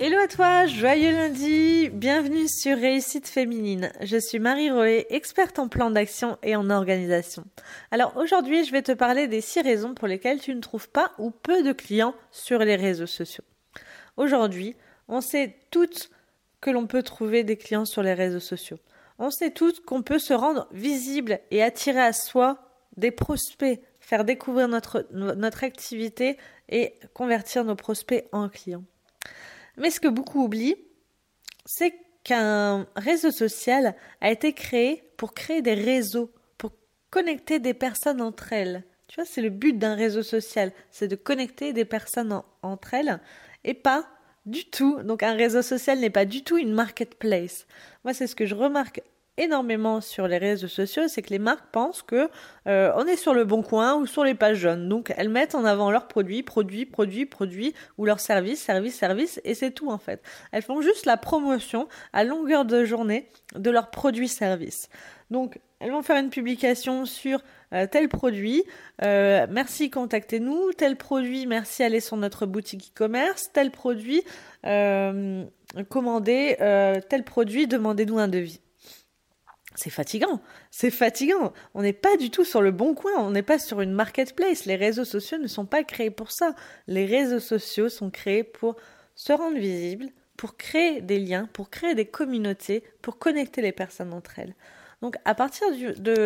Hello à toi, joyeux lundi, bienvenue sur Réussite Féminine. Je suis Marie Roé, experte en plan d'action et en organisation. Alors aujourd'hui, je vais te parler des 6 raisons pour lesquelles tu ne trouves pas ou peu de clients sur les réseaux sociaux. Aujourd'hui, on sait toutes que l'on peut trouver des clients sur les réseaux sociaux. On sait toutes qu'on peut se rendre visible et attirer à soi des prospects, faire découvrir notre, notre activité et convertir nos prospects en clients. Mais ce que beaucoup oublient, c'est qu'un réseau social a été créé pour créer des réseaux, pour connecter des personnes entre elles. Tu vois, c'est le but d'un réseau social, c'est de connecter des personnes entre elles et pas du tout. Donc un réseau social n'est pas du tout une marketplace. Moi, c'est ce que je remarque énormément sur les réseaux sociaux, c'est que les marques pensent que euh, on est sur le bon coin ou sur les pages jaunes. Donc elles mettent en avant leurs produits, produits, produits, produits ou leurs services, services, services, et c'est tout en fait. Elles font juste la promotion à longueur de journée de leurs produits, services. Donc elles vont faire une publication sur euh, tel produit, euh, merci contactez-nous, tel produit, merci allez sur notre boutique e-commerce, tel produit, commandez tel produit, demandez-nous un devis c'est fatigant. C'est fatigant. On n'est pas du tout sur le bon coin. On n'est pas sur une marketplace. Les réseaux sociaux ne sont pas créés pour ça. Les réseaux sociaux sont créés pour se rendre visibles, pour créer des liens, pour créer des communautés, pour connecter les personnes entre elles. Donc à partir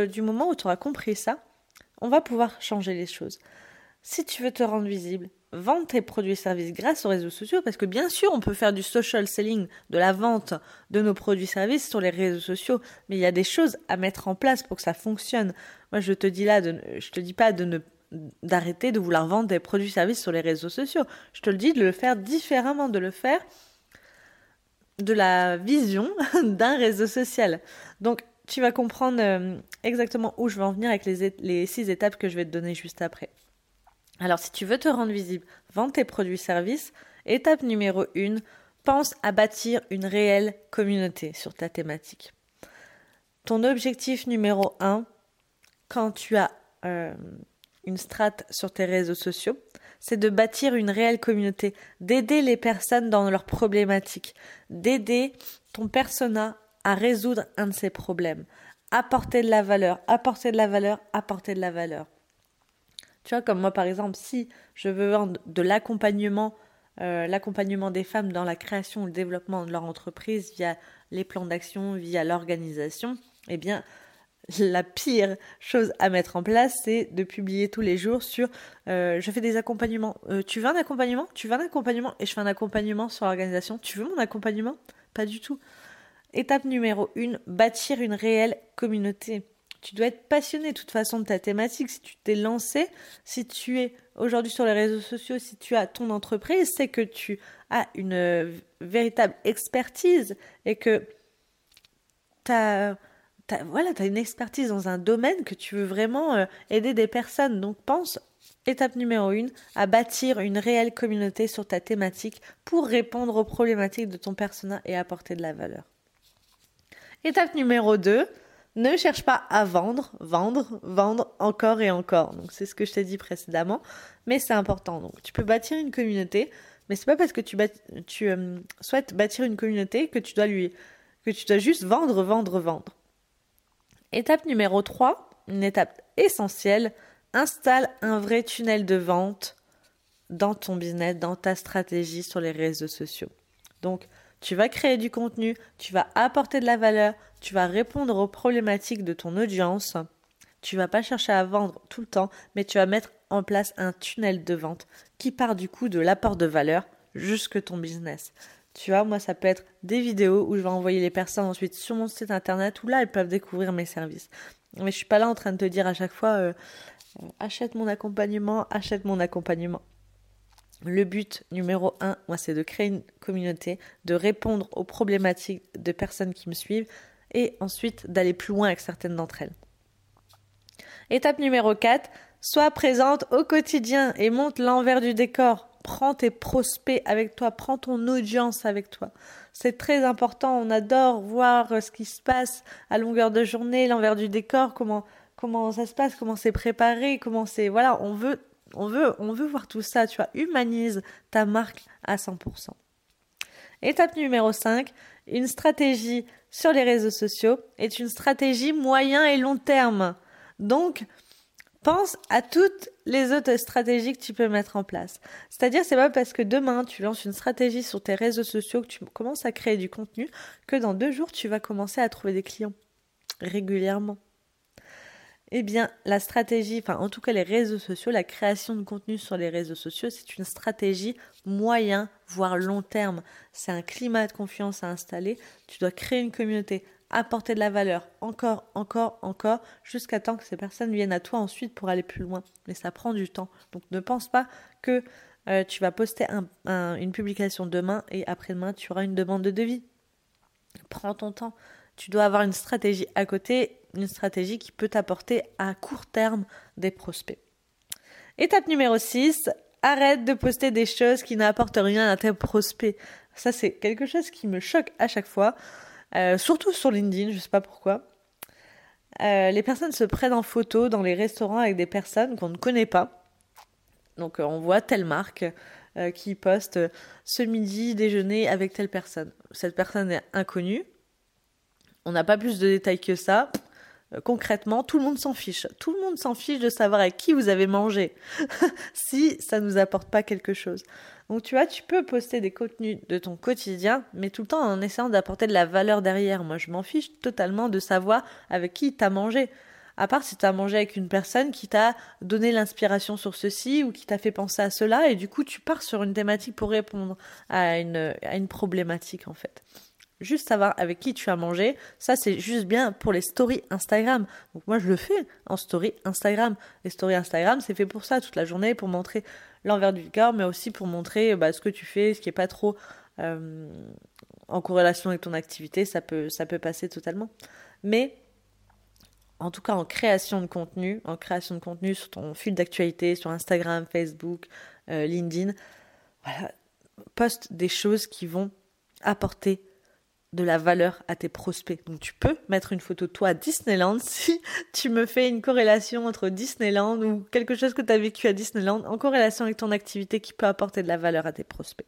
du, moment où tu auras compris ça, on va pouvoir changer les choses. Si tu veux te rendre visible, vendre tes produits et services grâce aux réseaux sociaux, parce que bien sûr, on peut faire du social selling, de la vente de nos produits et services sur les réseaux sociaux, mais il y a des choses à mettre en place pour que ça fonctionne. Moi, je te dis là, de, je te dis pas de ne d'arrêter de vouloir vendre des produits et services sur les réseaux sociaux. Je te le dis de le faire différemment, de le faire de la vision d'un réseau social. Donc, tu vas comprendre euh, exactement où je vais en venir avec les, les six étapes que je vais te donner juste après. Alors si tu veux te rendre visible, vends tes produits-services. Étape numéro 1, pense à bâtir une réelle communauté sur ta thématique. Ton objectif numéro 1, quand tu as euh, une strate sur tes réseaux sociaux, c'est de bâtir une réelle communauté, d'aider les personnes dans leurs problématiques, d'aider ton persona à résoudre un de ses problèmes, apporter de la valeur, apporter de la valeur, apporter de la valeur. Tu vois, comme moi par exemple, si je veux vendre de l'accompagnement, euh, l'accompagnement des femmes dans la création ou le développement de leur entreprise via les plans d'action, via l'organisation, eh bien, la pire chose à mettre en place, c'est de publier tous les jours sur euh, je fais des accompagnements. Euh, tu veux un accompagnement? Tu veux un accompagnement? Et je fais un accompagnement sur l'organisation. Tu veux mon accompagnement? Pas du tout. Étape numéro 1, bâtir une réelle communauté tu dois être passionné de toute façon de ta thématique. Si tu t'es lancé, si tu es aujourd'hui sur les réseaux sociaux, si tu as ton entreprise, c'est que tu as une euh, véritable expertise et que tu as, voilà, as une expertise dans un domaine que tu veux vraiment euh, aider des personnes. Donc pense, étape numéro 1, à bâtir une réelle communauté sur ta thématique pour répondre aux problématiques de ton persona et apporter de la valeur. Étape numéro 2, ne cherche pas à vendre, vendre, vendre encore et encore. Donc c'est ce que je t'ai dit précédemment, mais c'est important. Donc tu peux bâtir une communauté, mais c'est pas parce que tu, euh, souhaites bâtir une communauté que tu dois lui que tu dois juste vendre, vendre, vendre. Étape numéro 3, une étape essentielle, installe un vrai tunnel de vente dans ton business, dans ta stratégie sur les réseaux sociaux. Donc tu vas créer du contenu, tu vas apporter de la valeur, tu vas répondre aux problématiques de ton audience. Tu vas pas chercher à vendre tout le temps, mais tu vas mettre en place un tunnel de vente qui part du coup de l'apport de valeur jusque ton business. Tu vois, moi, ça peut être des vidéos où je vais envoyer les personnes ensuite sur mon site internet où là, elles peuvent découvrir mes services. Mais je suis pas là en train de te dire à chaque fois, euh, achète mon accompagnement, achète mon accompagnement. Le but numéro un, moi, c'est de créer une communauté, de répondre aux problématiques de personnes qui me suivent et ensuite d'aller plus loin avec certaines d'entre elles. Étape numéro 4, sois présente au quotidien et monte l'envers du décor. Prends tes prospects avec toi, prends ton audience avec toi. C'est très important, on adore voir ce qui se passe à longueur de journée, l'envers du décor, comment comment ça se passe, comment c'est préparé, comment c'est voilà, on veut on veut, on veut voir tout ça, tu vois, humanise ta marque à 100%. Étape numéro 5, une stratégie sur les réseaux sociaux est une stratégie moyen et long terme. Donc, pense à toutes les autres stratégies que tu peux mettre en place. C'est-à-dire, c'est pas parce que demain tu lances une stratégie sur tes réseaux sociaux que tu commences à créer du contenu que dans deux jours tu vas commencer à trouver des clients régulièrement. Eh bien, la stratégie, enfin en tout cas les réseaux sociaux, la création de contenu sur les réseaux sociaux, c'est une stratégie moyen, voire long terme. C'est un climat de confiance à installer. Tu dois créer une communauté, apporter de la valeur, encore, encore, encore, jusqu'à temps que ces personnes viennent à toi ensuite pour aller plus loin. Mais ça prend du temps. Donc ne pense pas que euh, tu vas poster une publication demain et après-demain tu auras une demande de devis. Prends ton temps. Tu dois avoir une stratégie à côté une stratégie qui peut t'apporter à court terme des prospects. Étape numéro 6, arrête de poster des choses qui n'apportent rien à tes prospects. Ça, c'est quelque chose qui me choque à chaque fois, euh, surtout sur LinkedIn, je ne sais pas pourquoi. Euh, les personnes se prennent en photo dans les restaurants avec des personnes qu'on ne connaît pas. Donc, euh, on voit telle marque qui poste ce midi déjeuner avec telle personne. Cette personne est inconnue. On n'a pas plus de détails que ça. Euh, concrètement, tout le monde s'en fiche. Tout le monde s'en fiche de savoir avec qui vous avez mangé, si ça ne nous apporte pas quelque chose. Donc tu vois, tu peux poster des contenus de ton quotidien, mais tout le temps en essayant d'apporter de la valeur derrière. Moi, je m'en fiche totalement de savoir avec qui tu as mangé. À part si tu as mangé avec une personne qui t'a donné l'inspiration sur ceci ou qui t'a fait penser à cela, et du coup tu pars sur une thématique pour répondre à une, à une problématique en fait juste savoir avec qui tu as mangé, ça c'est juste bien pour les stories Instagram. Donc moi je le fais en story Instagram. Les stories Instagram c'est fait pour ça toute la journée, pour montrer l'envers du corps, mais aussi pour montrer bah, ce que tu fais, ce qui est pas trop euh, en corrélation avec ton activité, ça peut, ça peut passer totalement. Mais en tout cas en création de contenu, en création de contenu sur ton fil d'actualité, sur Instagram, Facebook, euh, LinkedIn, voilà, poste des choses qui vont apporter de la valeur à tes prospects. Donc tu peux mettre une photo de toi à Disneyland si tu me fais une corrélation entre Disneyland ou quelque chose que tu as vécu à Disneyland en corrélation avec ton activité qui peut apporter de la valeur à tes prospects.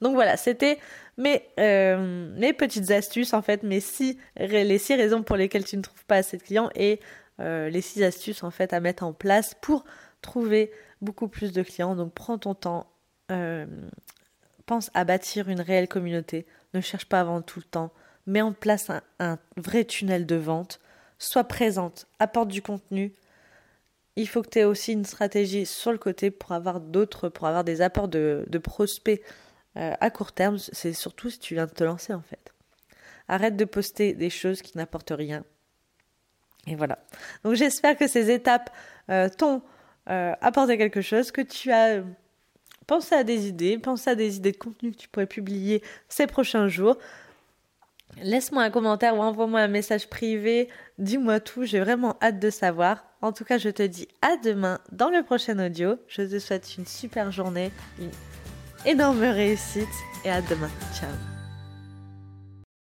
Donc voilà, c'était mes, euh, mes petites astuces en fait, mes six, les six raisons pour lesquelles tu ne trouves pas assez de clients et euh, les six astuces en fait à mettre en place pour trouver beaucoup plus de clients. Donc prends ton temps, euh, pense à bâtir une réelle communauté, ne cherche pas à vendre tout le temps, mets en place un, vrai tunnel de vente, sois présente, apporte du contenu. Il faut que tu aies aussi une stratégie sur le côté pour avoir d'autres, pour avoir des apports de, prospects euh, à court terme. C'est surtout si tu viens de te lancer en fait. Arrête de poster des choses qui n'apportent rien. Et voilà. Donc j'espère que ces étapes euh, t'ont euh, apporté quelque chose, que tu as Pense à des idées, pense à des idées de contenu que tu pourrais publier ces prochains jours. Laisse-moi un commentaire ou envoie-moi un message privé. Dis-moi tout, j'ai vraiment hâte de savoir. En tout cas, je te dis à demain dans le prochain audio. Je te souhaite une super journée, une énorme réussite et à demain. Ciao